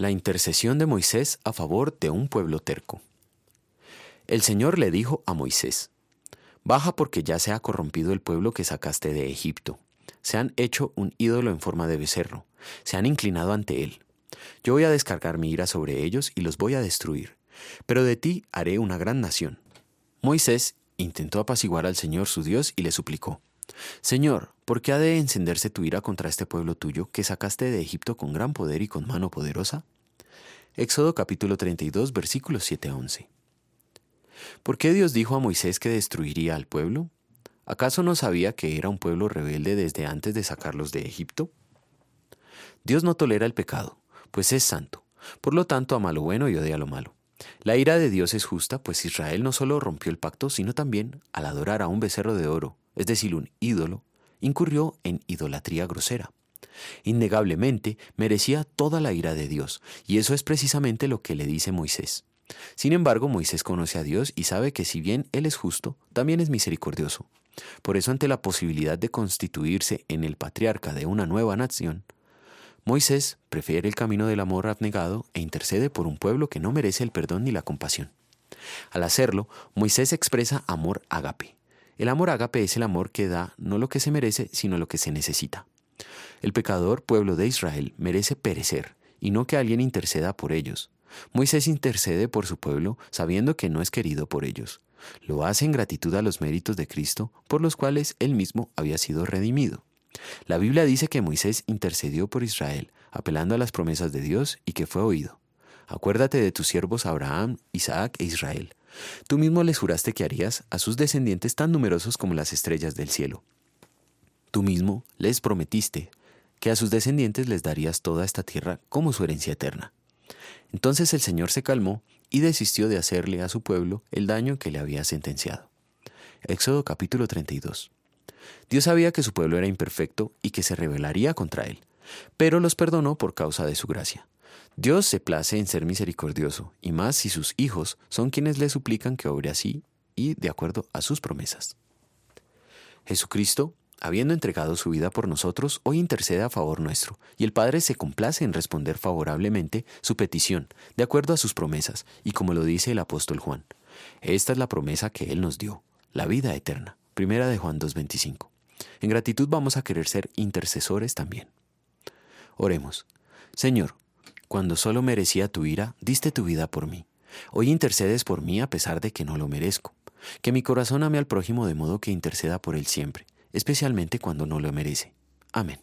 La intercesión de Moisés a favor de un pueblo terco. El Señor le dijo a Moisés, Baja porque ya se ha corrompido el pueblo que sacaste de Egipto. Se han hecho un ídolo en forma de becerro, se han inclinado ante él. Yo voy a descargar mi ira sobre ellos y los voy a destruir, pero de ti haré una gran nación. Moisés intentó apaciguar al Señor su Dios y le suplicó, Señor, ¿por qué ha de encenderse tu ira contra este pueblo tuyo que sacaste de Egipto con gran poder y con mano poderosa? Éxodo capítulo 32 versículos 7 a 11. ¿Por qué Dios dijo a Moisés que destruiría al pueblo? ¿Acaso no sabía que era un pueblo rebelde desde antes de sacarlos de Egipto? Dios no tolera el pecado, pues es santo. Por lo tanto, ama lo bueno y odia lo malo. La ira de Dios es justa, pues Israel no solo rompió el pacto, sino también, al adorar a un becerro de oro, es decir, un ídolo, incurrió en idolatría grosera. Innegablemente merecía toda la ira de Dios, y eso es precisamente lo que le dice Moisés. Sin embargo, Moisés conoce a Dios y sabe que si bien Él es justo, también es misericordioso. Por eso, ante la posibilidad de constituirse en el patriarca de una nueva nación, Moisés prefiere el camino del amor abnegado e intercede por un pueblo que no merece el perdón ni la compasión. Al hacerlo, Moisés expresa amor ágape. El amor ágape es el amor que da no lo que se merece, sino lo que se necesita. El pecador pueblo de Israel merece perecer, y no que alguien interceda por ellos. Moisés intercede por su pueblo sabiendo que no es querido por ellos. Lo hace en gratitud a los méritos de Cristo, por los cuales él mismo había sido redimido. La Biblia dice que Moisés intercedió por Israel, apelando a las promesas de Dios y que fue oído. Acuérdate de tus siervos Abraham, Isaac e Israel. Tú mismo les juraste que harías a sus descendientes tan numerosos como las estrellas del cielo. Tú mismo les prometiste que a sus descendientes les darías toda esta tierra como su herencia eterna. Entonces el Señor se calmó y desistió de hacerle a su pueblo el daño que le había sentenciado. Éxodo capítulo 32. Dios sabía que su pueblo era imperfecto y que se rebelaría contra él, pero los perdonó por causa de su gracia. Dios se place en ser misericordioso, y más si sus hijos son quienes le suplican que obre así y de acuerdo a sus promesas. Jesucristo, habiendo entregado su vida por nosotros, hoy intercede a favor nuestro, y el Padre se complace en responder favorablemente su petición, de acuerdo a sus promesas, y como lo dice el apóstol Juan. Esta es la promesa que Él nos dio, la vida eterna. Primera de Juan 2.25. En gratitud vamos a querer ser intercesores también. Oremos. Señor, cuando solo merecía tu ira, diste tu vida por mí. Hoy intercedes por mí a pesar de que no lo merezco. Que mi corazón ame al prójimo de modo que interceda por él siempre, especialmente cuando no lo merece. Amén.